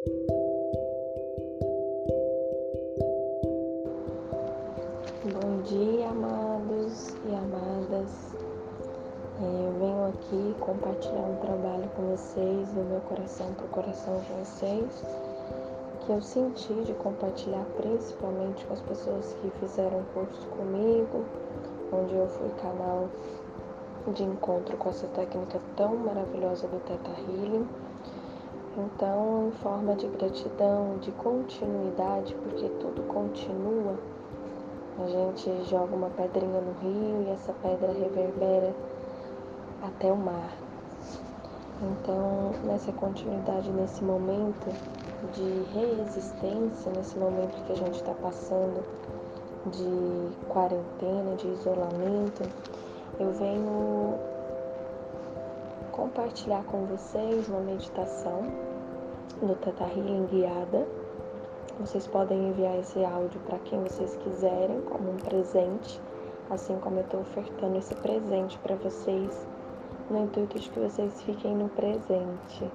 Bom dia, amados e amadas. É, eu venho aqui compartilhar um trabalho com vocês, do meu coração para o coração de vocês, que eu senti de compartilhar principalmente com as pessoas que fizeram curso comigo, onde eu fui canal de encontro com essa técnica tão maravilhosa do Teta Healing. Então, em forma de gratidão, de continuidade, porque tudo continua, a gente joga uma pedrinha no rio e essa pedra reverbera até o mar. Então, nessa continuidade, nesse momento de resistência, nesse momento que a gente está passando de quarentena, de isolamento, eu venho compartilhar com vocês uma meditação no Teta Healing guiada. Vocês podem enviar esse áudio para quem vocês quiserem, como um presente, assim como eu estou ofertando esse presente para vocês, no intuito de que vocês fiquem no presente.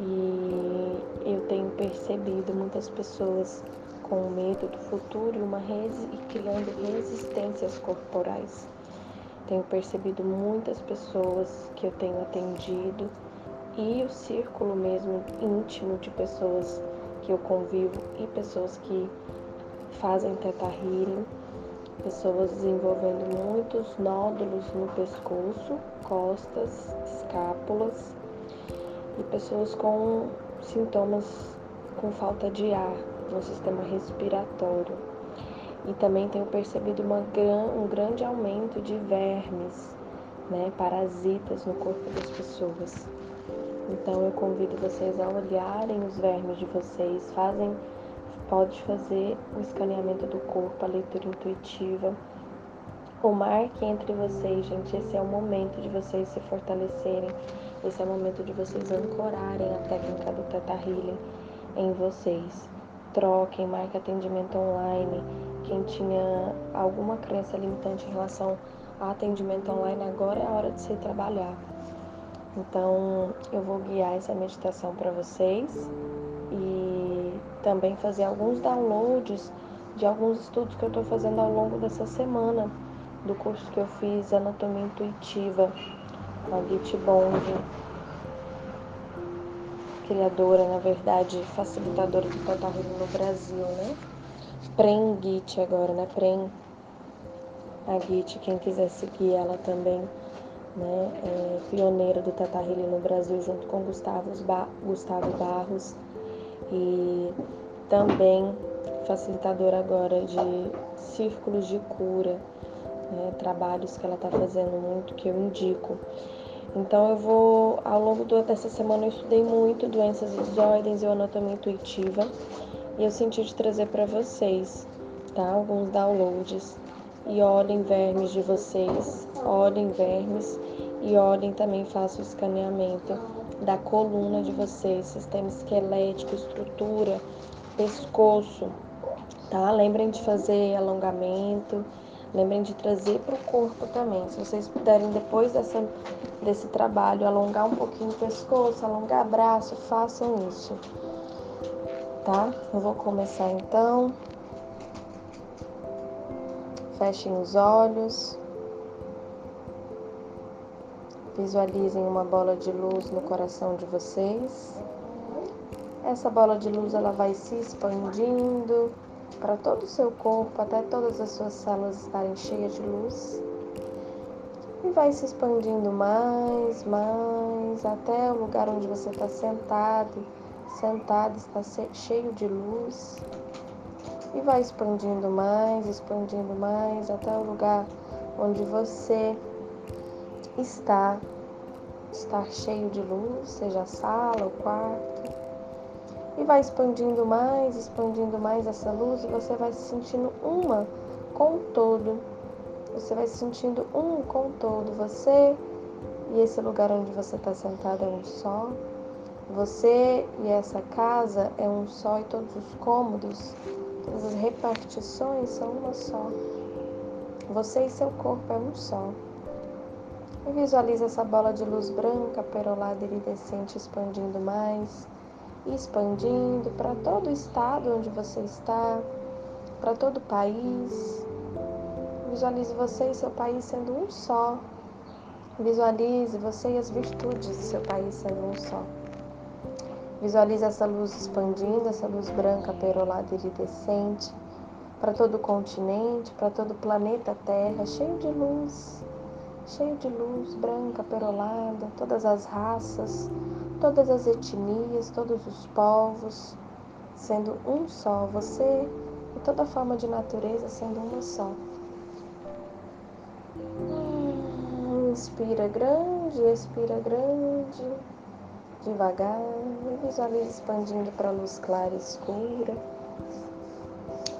E eu tenho percebido muitas pessoas com medo do futuro e, uma res... e criando resistências corporais. Tenho percebido muitas pessoas que eu tenho atendido e o círculo mesmo íntimo de pessoas que eu convivo e pessoas que fazem teta healing, pessoas desenvolvendo muitos nódulos no pescoço, costas, escápulas e pessoas com sintomas com falta de ar no sistema respiratório e também tenho percebido uma, um grande aumento de vermes, né, parasitas no corpo das pessoas. Então eu convido vocês a olharem os vermes de vocês, fazem, pode fazer o escaneamento do corpo, a leitura intuitiva. O marque entre vocês, gente, esse é o momento de vocês se fortalecerem, esse é o momento de vocês ancorarem a técnica do Teta Healing em vocês. Troquem, marque atendimento online, quem tinha alguma crença limitante em relação a atendimento online, agora é a hora de se trabalhar. Então, eu vou guiar essa meditação para vocês e também fazer alguns downloads de alguns estudos que eu estou fazendo ao longo dessa semana do curso que eu fiz Anatomia Intuitiva com a Git Bond, criadora, na verdade, facilitadora do Total no Brasil, né? Prem Git agora, né? Prem a Git, quem quiser seguir ela também, né? É do Tata Healing no Brasil, junto com Gustavo, ba Gustavo Barros. E também facilitadora agora de círculos de cura, né? trabalhos que ela está fazendo muito, que eu indico. Então eu vou, ao longo dessa semana eu estudei muito doenças e desordens e anatomia intuitiva. E eu senti de trazer para vocês, tá? Alguns downloads. E olhem vermes de vocês, olhem vermes e olhem também, façam o escaneamento da coluna de vocês, sistema esquelético, estrutura, pescoço, tá? Lembrem de fazer alongamento, lembrem de trazer para o corpo também. Se vocês puderem, depois dessa, desse trabalho, alongar um pouquinho o pescoço, alongar braço, façam isso tá? Eu vou começar então. Fechem os olhos. Visualizem uma bola de luz no coração de vocês. Essa bola de luz ela vai se expandindo para todo o seu corpo, até todas as suas células estarem cheias de luz. E vai se expandindo mais, mais, até o lugar onde você está sentado sentado, está cheio de luz e vai expandindo mais, expandindo mais até o lugar onde você está, está cheio de luz, seja a sala, o quarto. E vai expandindo mais, expandindo mais essa luz e você vai se sentindo uma com o todo. Você vai se sentindo um com o todo. Você e esse lugar onde você está sentado é um só. Você e essa casa é um só e todos os cômodos, todas as repartições são uma só. Você e seu corpo é um só. E visualize essa bola de luz branca, perolada iridescente expandindo mais expandindo para todo o estado onde você está, para todo o país. Visualize você e seu país sendo um só. Visualize você e as virtudes do seu país sendo um só. Visualize essa luz expandindo, essa luz branca, perolada iridescente para todo o continente, para todo o planeta Terra, cheio de luz, cheio de luz branca, perolada, todas as raças, todas as etnias, todos os povos, sendo um só, você e toda forma de natureza sendo uma só. Hum, inspira grande, expira grande, devagar, e visualize expandindo para a luz clara e escura,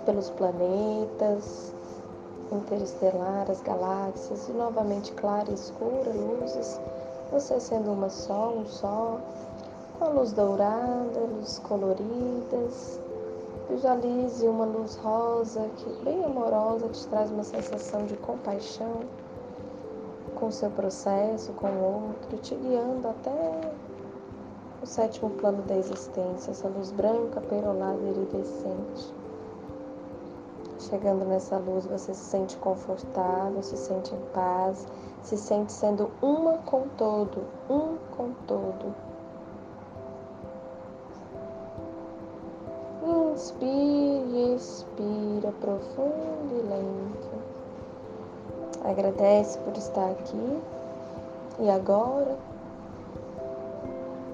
pelos planetas, interestelares, galáxias, e novamente clara e escura, luzes você sendo uma só, um só, com a luz dourada, luz coloridas. Visualize uma luz rosa, que bem amorosa, te traz uma sensação de compaixão com o seu processo, com o outro, te guiando até o sétimo plano da existência, essa luz branca, perolada e iridescente. Chegando nessa luz, você se sente confortável, se sente em paz, se sente sendo uma com todo, um com todo. Inspire expira profundo e lento. Agradece por estar aqui. E agora,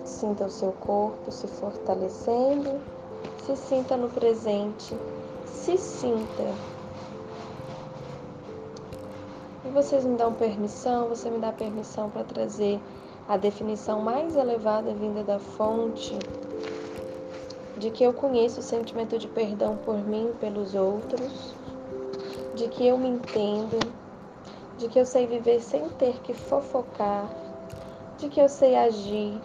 sinta o seu corpo se fortalecendo, se sinta no presente se sinta. E vocês me dão permissão, você me dá permissão para trazer a definição mais elevada vinda da fonte de que eu conheço o sentimento de perdão por mim e pelos outros, de que eu me entendo, de que eu sei viver sem ter que fofocar, de que eu sei agir,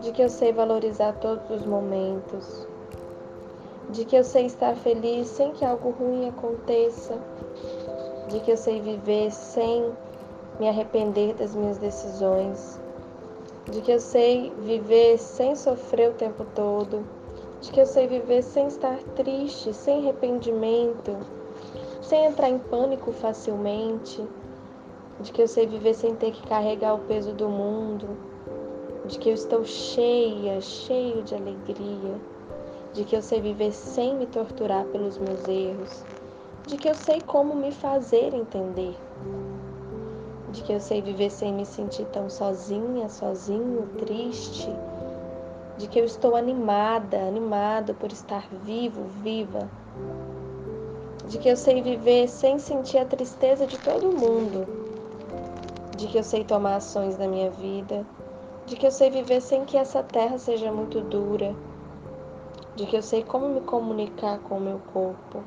de que eu sei valorizar todos os momentos, de que eu sei estar feliz sem que algo ruim aconteça, de que eu sei viver sem me arrepender das minhas decisões, de que eu sei viver sem sofrer o tempo todo, de que eu sei viver sem estar triste, sem arrependimento, sem entrar em pânico facilmente, de que eu sei viver sem ter que carregar o peso do mundo, de que eu estou cheia, cheio de alegria de que eu sei viver sem me torturar pelos meus erros, de que eu sei como me fazer entender, de que eu sei viver sem me sentir tão sozinha, sozinho, triste, de que eu estou animada, animado por estar vivo, viva, de que eu sei viver sem sentir a tristeza de todo mundo, de que eu sei tomar ações na minha vida, de que eu sei viver sem que essa terra seja muito dura de que eu sei como me comunicar com o meu corpo.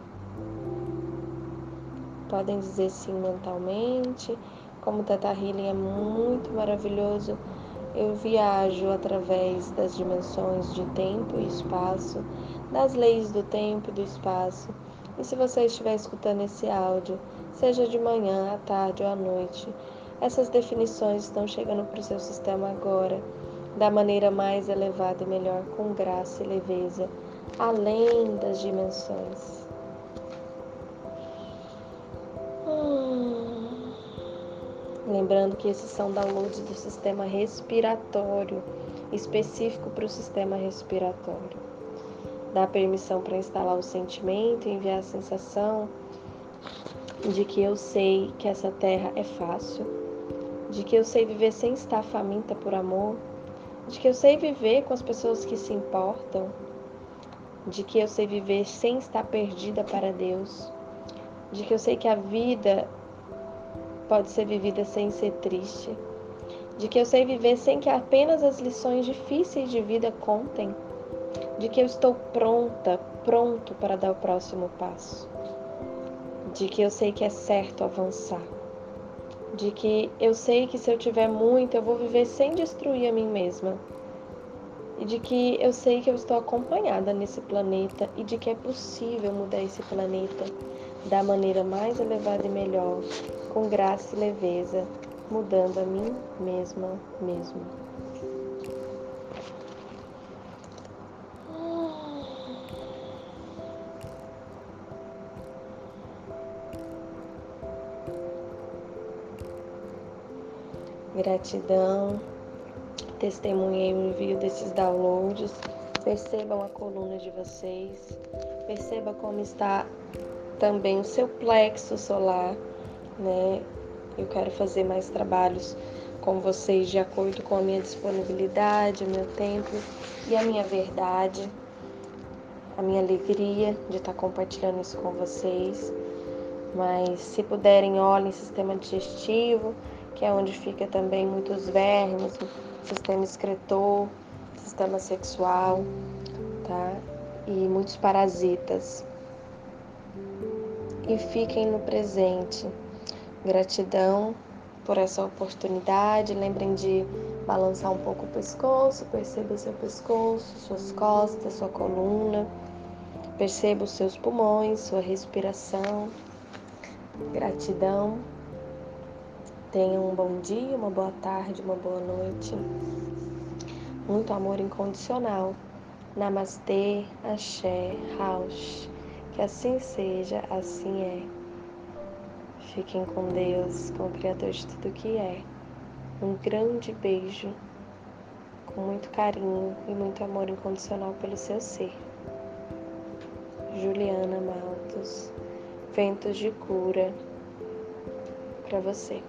Podem dizer sim mentalmente, como o Teta Healing é muito maravilhoso. Eu viajo através das dimensões de tempo e espaço, das leis do tempo e do espaço. E se você estiver escutando esse áudio, seja de manhã, à tarde ou à noite, essas definições estão chegando para o seu sistema agora da maneira mais elevada e melhor, com graça e leveza, além das dimensões. Hum. Lembrando que esses são downloads do sistema respiratório, específico para o sistema respiratório. Dá permissão para instalar o sentimento enviar a sensação de que eu sei que essa terra é fácil, de que eu sei viver sem estar faminta por amor, de que eu sei viver com as pessoas que se importam, de que eu sei viver sem estar perdida para Deus, de que eu sei que a vida pode ser vivida sem ser triste, de que eu sei viver sem que apenas as lições difíceis de vida contem, de que eu estou pronta, pronto para dar o próximo passo, de que eu sei que é certo avançar de que eu sei que se eu tiver muito, eu vou viver sem destruir a mim mesma. E de que eu sei que eu estou acompanhada nesse planeta e de que é possível mudar esse planeta da maneira mais elevada e melhor, com graça e leveza, mudando a mim mesma mesmo. Gratidão. Testemunhei o envio desses downloads. Percebam a coluna de vocês. Perceba como está também o seu plexo solar, né? Eu quero fazer mais trabalhos com vocês de acordo com a minha disponibilidade, o meu tempo e a minha verdade, a minha alegria de estar compartilhando isso com vocês. Mas se puderem, olhem sistema digestivo, que é onde fica também muitos vermes, sistema excretor, sistema sexual, tá? E muitos parasitas. E fiquem no presente. Gratidão por essa oportunidade. Lembrem de balançar um pouco o pescoço, perceba seu pescoço, suas costas, sua coluna. Perceba os seus pulmões, sua respiração. Gratidão. Tenham um bom dia, uma boa tarde, uma boa noite. Muito amor incondicional. Namastê, Axé, Raush. Que assim seja, assim é. Fiquem com Deus, com o Criador de tudo que é. Um grande beijo, com muito carinho e muito amor incondicional pelo seu ser. Juliana Maltos, Ventos de Cura para você.